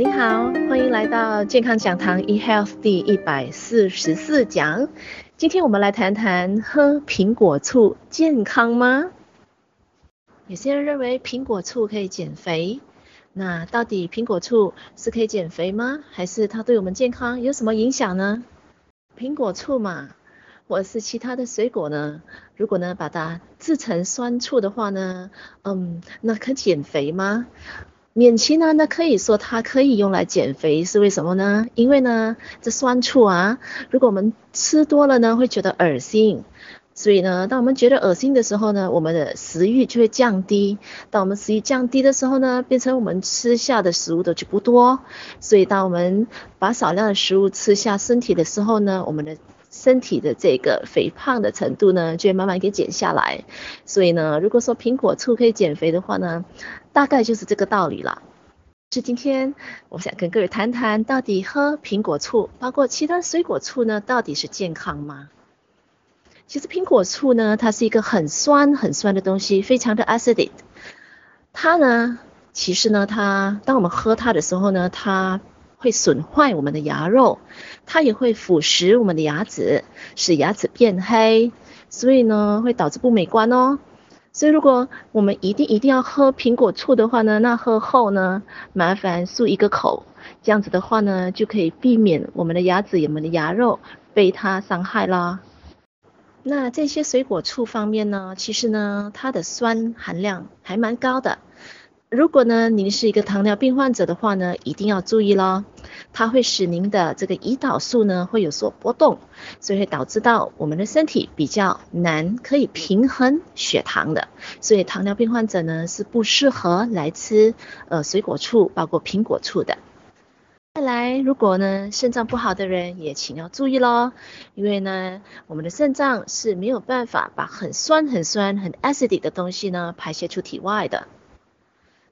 你好，欢迎来到健康讲堂 eHealth 第一百四十四讲，今天我们来谈谈喝苹果醋健康吗？有些人认为苹果醋可以减肥，那到底苹果醋是可以减肥吗？还是它对我们健康有什么影响呢？苹果醋嘛，或是其他的水果呢？如果呢把它制成酸醋的话呢，嗯，那可减肥吗？免其呢，那可以说它可以用来减肥，是为什么呢？因为呢，这酸醋啊，如果我们吃多了呢，会觉得恶心，所以呢，当我们觉得恶心的时候呢，我们的食欲就会降低。当我们食欲降低的时候呢，变成我们吃下的食物的就不多，所以当我们把少量的食物吃下身体的时候呢，我们的身体的这个肥胖的程度呢，就会慢慢给减下来。所以呢，如果说苹果醋可以减肥的话呢，大概就是这个道理了。是今天我想跟各位谈谈，到底喝苹果醋，包括其他水果醋呢，到底是健康吗？其实苹果醋呢，它是一个很酸很酸的东西，非常的 acid。它呢，其实呢，它当我们喝它的时候呢，它会损坏我们的牙肉，它也会腐蚀我们的牙齿，使牙齿变黑，所以呢，会导致不美观哦。所以如果我们一定一定要喝苹果醋的话呢，那喝后呢，麻烦漱一个口，这样子的话呢，就可以避免我们的牙齿、我们的牙肉被它伤害啦。那这些水果醋方面呢，其实呢，它的酸含量还蛮高的。如果呢，您是一个糖尿病患者的话呢，一定要注意咯，它会使您的这个胰岛素呢会有所波动，所以会导致到我们的身体比较难可以平衡血糖的，所以糖尿病患者呢是不适合来吃呃水果醋，包括苹果醋的。再来，如果呢肾脏不好的人也请要注意咯，因为呢我们的肾脏是没有办法把很酸很酸很 acidic 的东西呢排泄出体外的。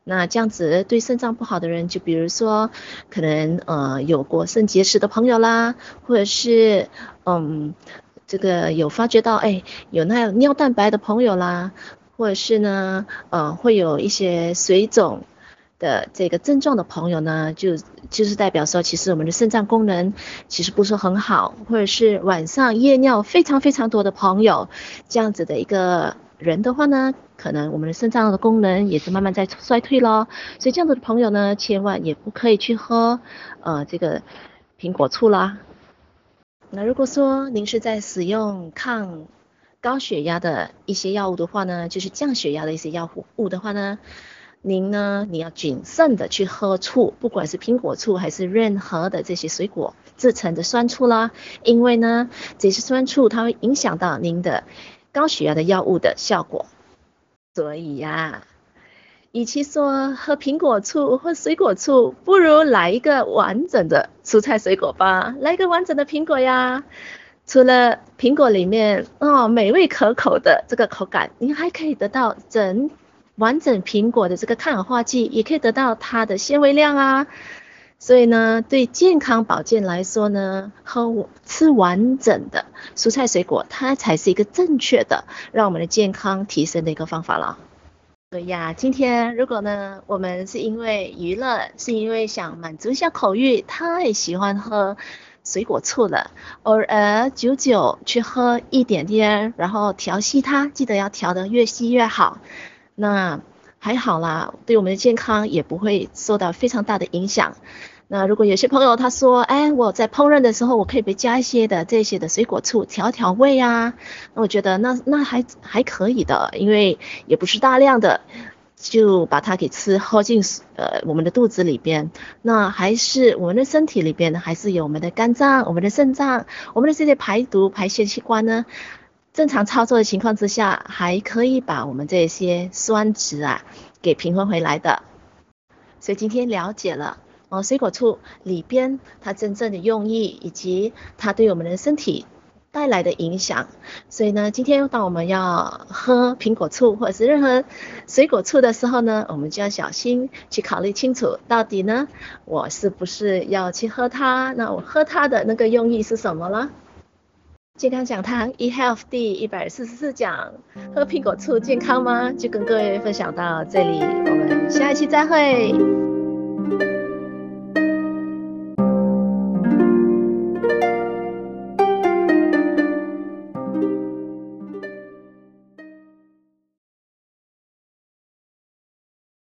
那这样子对肾脏不好的人，就比如说可能呃有过肾结石的朋友啦，或者是嗯这个有发觉到哎有那有尿蛋白的朋友啦，或者是呢呃会有一些水肿的这个症状的朋友呢，就就是代表说其实我们的肾脏功能其实不是很好，或者是晚上夜尿非常非常多的朋友，这样子的一个。人的话呢，可能我们的肾脏的功能也是慢慢在衰退咯，所以这样子的朋友呢，千万也不可以去喝呃这个苹果醋啦。那如果说您是在使用抗高血压的一些药物的话呢，就是降血压的一些药物的话呢，您呢你要谨慎的去喝醋，不管是苹果醋还是任何的这些水果制成的酸醋啦，因为呢这些酸醋它会影响到您的。高血压的药物的效果，所以呀、与其说喝苹果醋或水果醋，不如来一个完整的蔬菜水果吧，来一个完整的苹果呀。除了苹果里面哦美味可口的这个口感，你还可以得到整完整苹果的这个抗氧化剂，也可以得到它的纤维量啊。所以呢，对健康保健来说呢，喝吃完整的蔬菜水果，它才是一个正确的让我们的健康提升的一个方法了。对呀，今天如果呢，我们是因为娱乐，是因为想满足一下口欲，太喜欢喝水果醋了，偶尔久久去喝一点点，然后调细它，记得要调得越细越好。那。还好啦，对我们的健康也不会受到非常大的影响。那如果有些朋友他说，哎，我在烹饪的时候，我可以不加一些的这些的水果醋调调味啊，那我觉得那那还还可以的，因为也不是大量的就把它给吃喝进呃我们的肚子里边，那还是我们的身体里边呢还是有我们的肝脏、我们的肾脏、我们的这些排毒排泄器官呢。正常操作的情况之下，还可以把我们这些酸值啊给平衡回来的。所以今天了解了哦，水果醋里边它真正的用意以及它对我们的身体带来的影响。所以呢，今天当我们要喝苹果醋或者是任何水果醋的时候呢，我们就要小心去考虑清楚，到底呢我是不是要去喝它？那我喝它的那个用意是什么了？健康讲堂 eHealth 第一百四十四讲，喝苹果醋健康吗？就跟各位分享到这里，我们下一期再会。